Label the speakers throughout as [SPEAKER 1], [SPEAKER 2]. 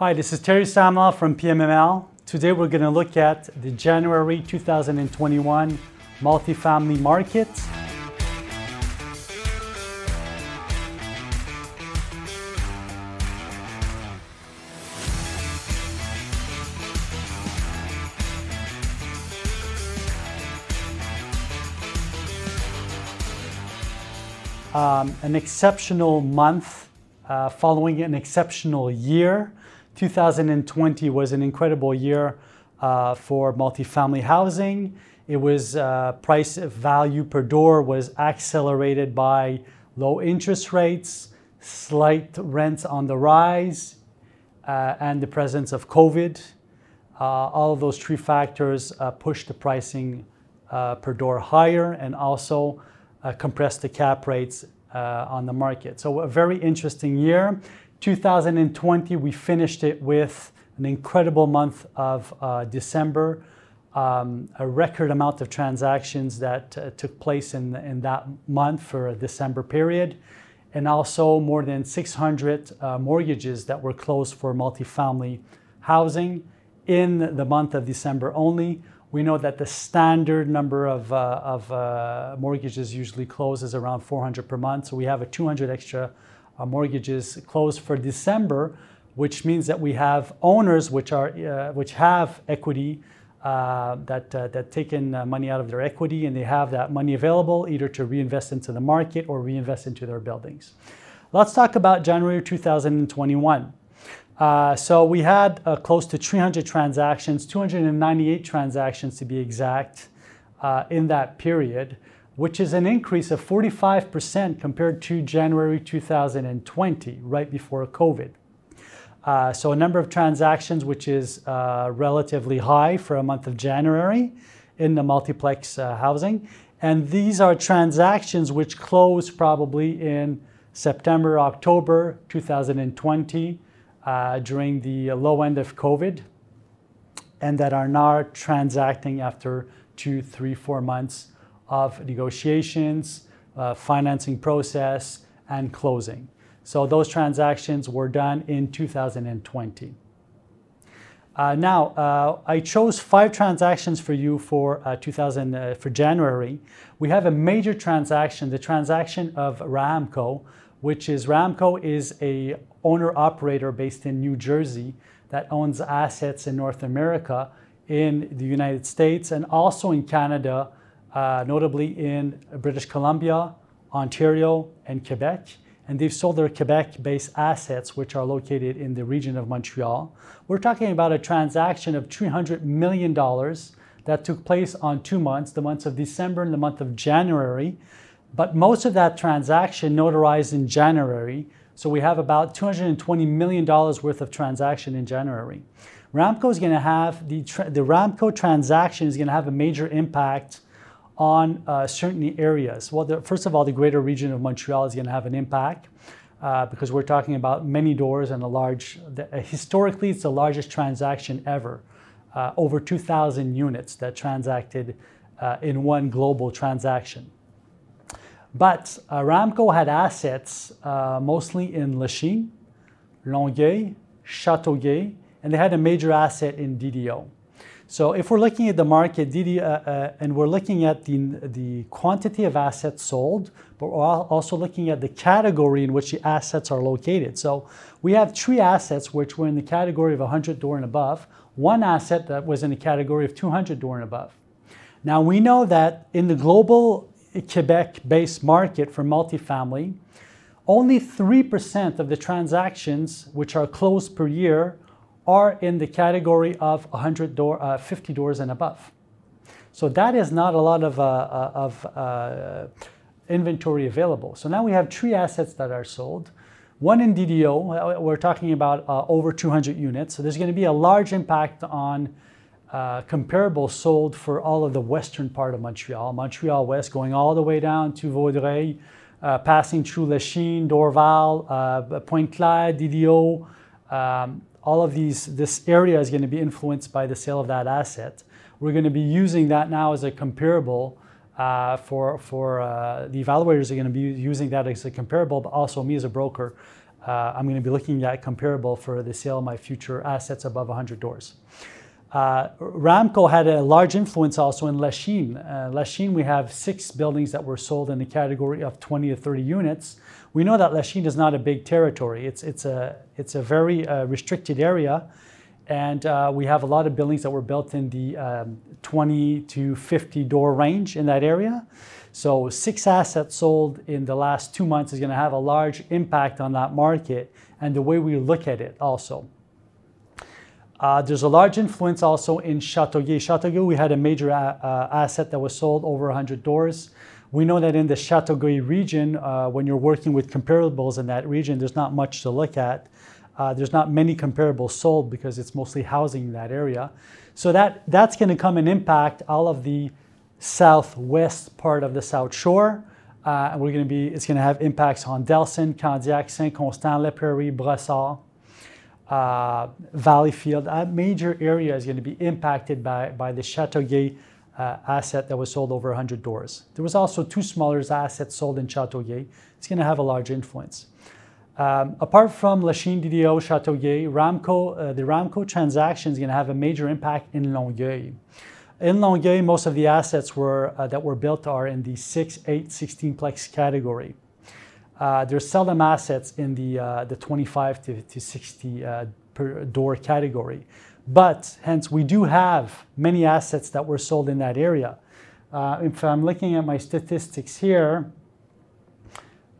[SPEAKER 1] Hi, this is Terry Samla from PMML. Today we're going to look at the January 2021 multifamily market. Um, an exceptional month uh, following an exceptional year. 2020 was an incredible year uh, for multifamily housing. It was uh, price value per door was accelerated by low interest rates, slight rents on the rise, uh, and the presence of COVID. Uh, all of those three factors uh, pushed the pricing per door higher and also uh, compress the cap rates uh, on the market. So a very interesting year. 2020, we finished it with an incredible month of uh, December, um, a record amount of transactions that uh, took place in, in that month for a December period, and also more than 600 uh, mortgages that were closed for multifamily housing in the month of December only, we know that the standard number of, uh, of uh, mortgages usually closes around 400 per month. So we have a 200 extra mortgages closed for December, which means that we have owners which, are, uh, which have equity uh, that, uh, that taken money out of their equity and they have that money available either to reinvest into the market or reinvest into their buildings. Let's talk about January 2021. Uh, so we had uh, close to 300 transactions, 298 transactions to be exact, uh, in that period, which is an increase of 45% compared to January 2020, right before COVID. Uh, so a number of transactions, which is uh, relatively high for a month of January in the multiplex housing. And these are transactions which closed probably in September, October 2020 uh, during the low end of COVID and that are now transacting after two, three, four months of negotiations, uh, financing process, and closing. So those transactions were done in 2020. Uh, now, uh, I chose five transactions for you for uh, 2000 uh, for January. We have a major transaction, the transaction of Ramco, which is Ramco is a owner operator based in New Jersey that owns assets in North America, in the United States, and also in Canada, uh, notably in British Columbia, Ontario, and Quebec. And they've sold their Quebec based assets, which are located in the region of Montreal. We're talking about a transaction of $300 million that took place on two months, the months of December and the month of January. But most of that transaction notarized in January. So we have about $220 million worth of transaction in January. Ramco is going to have, the, the Ramco transaction is going to have a major impact on uh, certain areas. Well, the, first of all, the greater region of Montreal is going to have an impact uh, because we're talking about many doors and a large, the, uh, historically, it's the largest transaction ever. Uh, over 2,000 units that transacted uh, in one global transaction. But Ramco had assets uh, mostly in Lachine, Longueuil, Châteauguay, and they had a major asset in DDO. So if we're looking at the market, DD, uh, uh, and we're looking at the, the quantity of assets sold, but we're also looking at the category in which the assets are located. So we have three assets which were in the category of 100 door and above, one asset that was in the category of 200 door and above. Now we know that in the global Quebec-based market for multifamily, only 3% of the transactions which are closed per year are in the category of 100 door, uh, 50 doors and above. So that is not a lot of, uh, uh, of uh, inventory available. So now we have three assets that are sold. One in DDO, uh, we're talking about uh, over 200 units. So there's going to be a large impact on uh, comparable sold for all of the western part of Montreal, Montreal West, going all the way down to Vaudreuil, uh, passing through Lachine, Dorval, uh, Pointe-Claire, DDO. Um, all of these, this area is going to be influenced by the sale of that asset. We're going to be using that now as a comparable uh, for, for uh, the evaluators are going to be using that as a comparable, but also me as a broker uh, I'm going to be looking at comparable for the sale of my future assets above 100 doors. Uh, Ramco had a large influence also in Lachine. Uh, Lachine, we have six buildings that were sold in the category of 20 to 30 units. We know that Lachine is not a big territory. It's, it's, a, it's a very uh, restricted area. And uh, we have a lot of buildings that were built in the um, 20 to 50 door range in that area. So six assets sold in the last two months is going to have a large impact on that market and the way we look at it also. Uh, there's a large influence also in Châteauguay. Châteauguay, we had a major uh, uh, asset that was sold over 100 doors. We know that in the Châteauguay region, uh, when you're working with comparables in that region, there's not much to look at. Uh, there's not many comparables sold because it's mostly housing in that area. So that, that's going to come and impact all of the southwest part of the South Shore. Uh, and we're going to be, it's going to have impacts on Delson, Candiac, Saint-Constant, La Prairie, Brossard uh, Valleyfield, a major area is going to be impacted by, by the Châteauguay uh, asset that was sold over 100 doors. There was also two smaller assets sold in Châteauguay. It's going to have a large influence. Um, apart from Lachine DDO, Châteauguay, Ramco, uh, the Ramco transaction is going to have a major impact in Longueuil. In Longueuil, most of the assets were, uh, that were built are in the 6, 8, 16plex category. Uh, there's seldom assets in the, uh, the 25 to, to 60 uh, per door category. But hence, we do have many assets that were sold in that area. Uh, if I'm looking at my statistics here,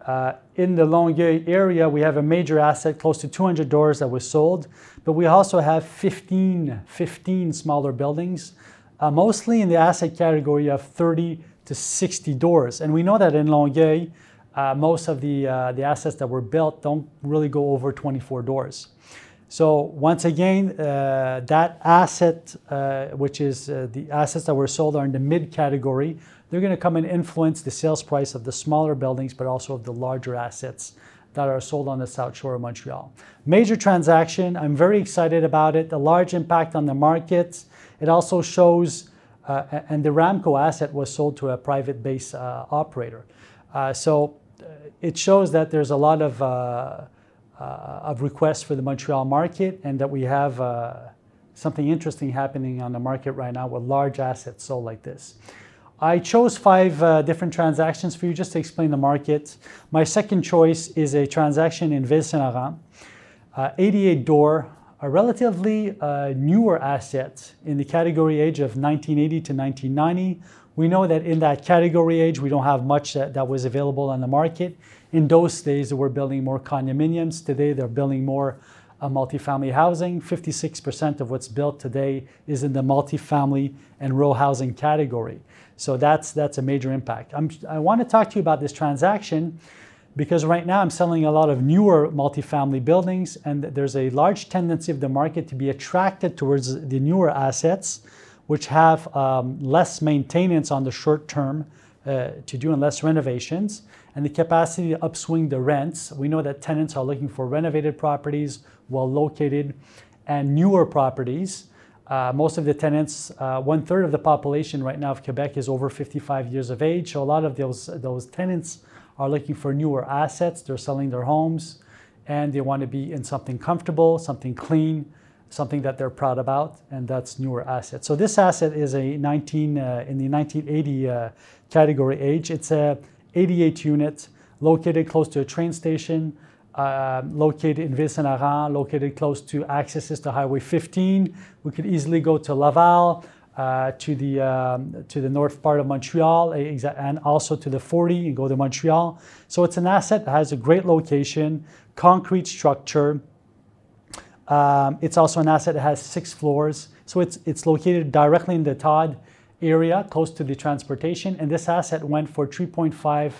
[SPEAKER 1] uh, in the Longueuil area, we have a major asset, close to 200 doors that was sold, but we also have 15, 15 smaller buildings, uh, mostly in the asset category of 30 to 60 doors. And we know that in Longueuil, uh, most of the, uh, the assets that were built don't really go over 24 doors. So once again, uh, that asset, uh, which is uh, the assets that were sold are in the mid category, they're going to come and influence the sales price of the smaller buildings, but also of the larger assets that are sold on the South Shore of Montreal. Major transaction, I'm very excited about it. A large impact on the market. It also shows, uh, and the Ramco asset was sold to a private base operator. So it shows that there's a lot of, uh, uh, of requests for the Montreal market and that we have uh, something interesting happening on the market right now with large assets sold like this. I chose five uh, different transactions for you just to explain the market. My second choice is a transaction in Ville-Saint-Laurent, uh, 88 door, a relatively uh, newer asset in the category age of 1980 to 1990 we know that in that category age, we don't have much that, that was available on the market. In those days, they were building more condominiums. Today, they're building more uh, multifamily housing. 56% of what's built today is in the multifamily and row housing category. So that's, that's a major impact. I'm, I want to talk to you about this transaction because right now I'm selling a lot of newer multifamily buildings and there's a large tendency of the market to be attracted towards the newer assets which have um, less maintenance on the short term uh, to do and less renovations, and the capacity to upswing the rents. We know that tenants are looking for renovated properties, well located, and newer properties. Uh, most of the tenants, uh, one third of the population right now of Quebec is over 55 years of age. So a lot of those, those tenants are looking for newer assets. They're selling their homes and they want to be in something comfortable, something clean, something that they're proud about, and that's newer assets. So this asset is a 19 uh, in the 1980 uh, category age. It's a 88 unit located close to a train station, uh, located in Ville-Saint-Laurent, located close to accesses to Highway 15. We could easily go to Laval, uh, to the um, to the north part of Montreal, and also to the 40 and go to Montreal. So it's an asset that has a great location, concrete structure, um, it's also an asset that has six floors. So it's, it's located directly in the TOD area, close to the transportation. And this asset went for 3.5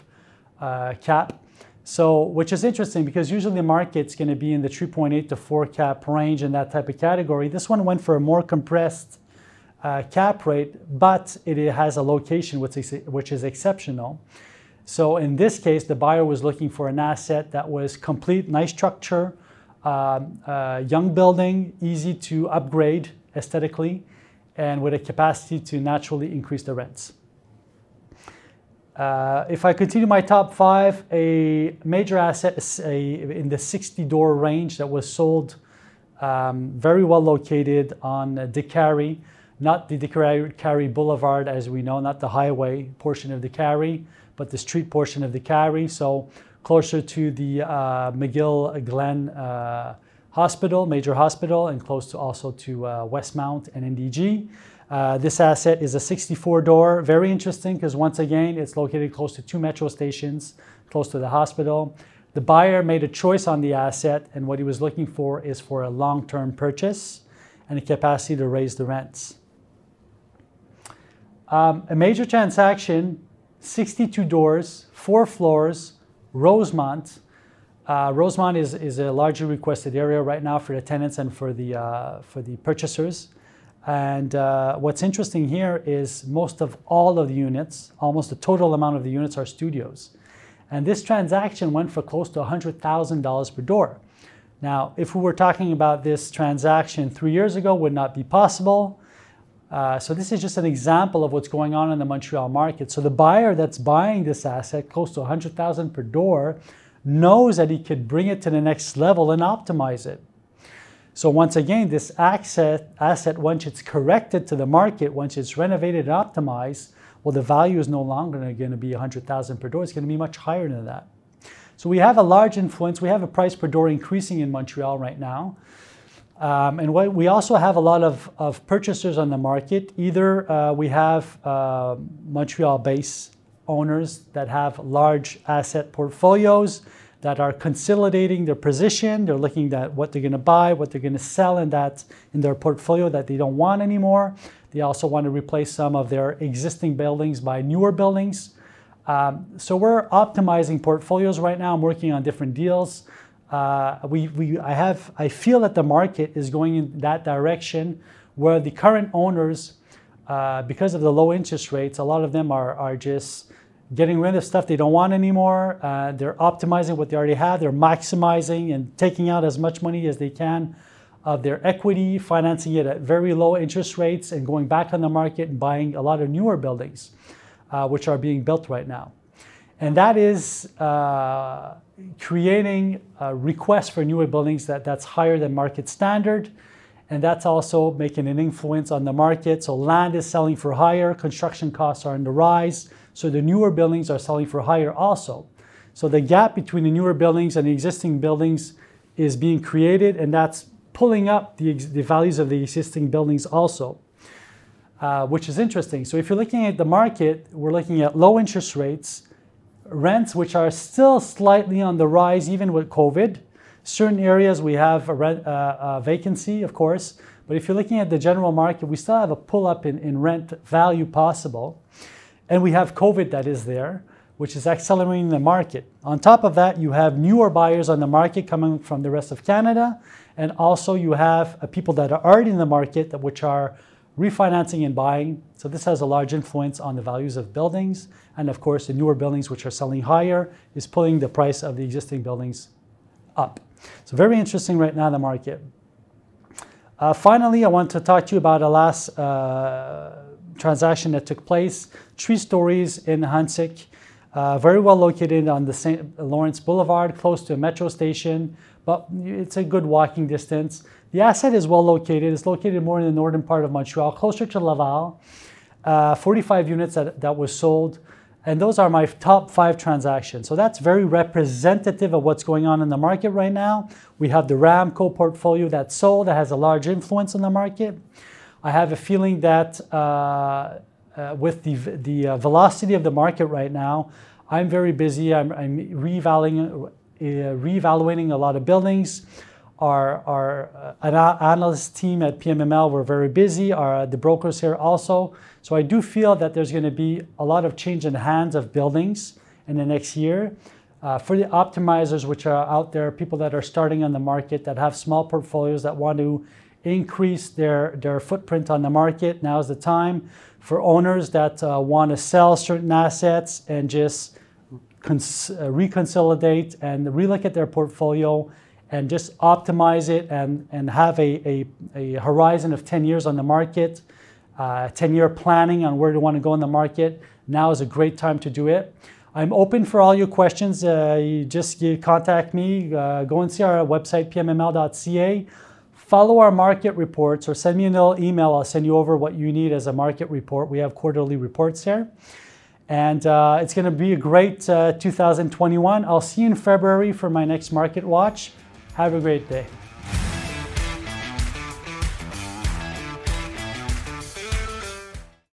[SPEAKER 1] uh, cap. So, which is interesting because usually the market's going to be in the 3.8 to 4 cap range in that type of category. This one went for a more compressed uh, cap rate, but it has a location which is, which is exceptional. So in this case, the buyer was looking for an asset that was complete, nice structure, uh, young building, easy to upgrade aesthetically, and with a capacity to naturally increase the rents. Uh, if I continue my top five, a major asset is a, in the 60 door range that was sold um, very well located on Décarie, not the Décarie Boulevard as we know, not the highway portion of Décarie, but the street portion of Décarie. So closer to the uh, McGill Glen uh, Hospital, major hospital, and close to also to uh, Westmount and NDG. Uh, this asset is a 64 door, very interesting because once again, it's located close to two metro stations, close to the hospital. The buyer made a choice on the asset and what he was looking for is for a long-term purchase and a capacity to raise the rents. Um, a major transaction, 62 doors, four floors, Rosemont. Uh, Rosemont is, is a largely requested area right now for the tenants and for the, uh, for the purchasers. And uh, what's interesting here is most of all of the units, almost the total amount of the units are studios. And this transaction went for close to $100,000 per door. Now, if we were talking about this transaction three years ago, would not be possible. Uh, so this is just an example of what's going on in the Montreal market. So the buyer that's buying this asset, close to 100,000 per door, knows that he could bring it to the next level and optimize it. So once again, this asset, asset, once it's corrected to the market, once it's renovated and optimized, well, the value is no longer going to be 100,000 per door. It's going to be much higher than that. So we have a large influence. We have a price per door increasing in Montreal right now. Um, and what, we also have a lot of, of purchasers on the market. Either uh, we have uh, Montreal-based owners that have large asset portfolios that are consolidating their position. They're looking at what they're going to buy, what they're going to sell in that in their portfolio that they don't want anymore. They also want to replace some of their existing buildings by newer buildings. Um, so we're optimizing portfolios right now. I'm working on different deals. Uh, we, we, I, have, I feel that the market is going in that direction where the current owners, uh, because of the low interest rates, a lot of them are, are just getting rid of stuff they don't want anymore. Uh, they're optimizing what they already have. They're maximizing and taking out as much money as they can of their equity, financing it at very low interest rates, and going back on the market and buying a lot of newer buildings, uh, which are being built right now. And that is uh, creating a request for newer buildings that, that's higher than market standard. And that's also making an influence on the market. So land is selling for higher, construction costs are on the rise. So the newer buildings are selling for higher also. So the gap between the newer buildings and the existing buildings is being created, and that's pulling up the, the values of the existing buildings also, uh, which is interesting. So if you're looking at the market, we're looking at low interest rates, rents which are still slightly on the rise even with COVID. Certain areas we have a, rent, uh, a vacancy, of course, but if you're looking at the general market, we still have a pull up in, in rent value possible. And we have COVID that is there, which is accelerating the market. On top of that, you have newer buyers on the market coming from the rest of Canada. And also you have uh, people that are already in the market that, which are refinancing and buying. So this has a large influence on the values of buildings. And of course, the newer buildings which are selling higher is pulling the price of the existing buildings up. So very interesting right now in the market. Uh, finally, I want to talk to you about a last uh, transaction that took place. Three stories in Ahuntsic, uh, very well located on the St. Lawrence Boulevard, close to a metro station, but it's a good walking distance. The asset is well located. It's located more in the northern part of Montreal, closer to Laval. Uh, 45 units that, that was sold. And those are my top five transactions. So that's very representative of what's going on in the market right now. We have the Ramco portfolio that's sold that has a large influence on the market. I have a feeling that uh, uh, with the, the uh, velocity of the market right now, I'm very busy. I'm, I'm reevaluating a lot of buildings. Our, our uh, analyst team at PMML were very busy. Our, the brokers here also. So I do feel that there's going to be a lot of change in hands of buildings in the next year. Uh, for the optimizers, which are out there, people that are starting on the market that have small portfolios that want to increase their, their footprint on the market. Now is the time for owners that uh, want to sell certain assets and just uh, reconsolidate and relook at their portfolio and just optimize it and, and have a, a, a horizon of 10 years on the market, uh, 10 year planning on where they want to go in the market. now is a great time to do it. I'm open for all your questions. Uh, you just you contact me. Uh, go and see our website, pmml.ca. Follow our market reports or send me an email. I'll send you over what you need as a market report. We have quarterly reports there. And uh, it's going to be a great uh, 2021. I'll see you in February for my next market watch. Have a great day.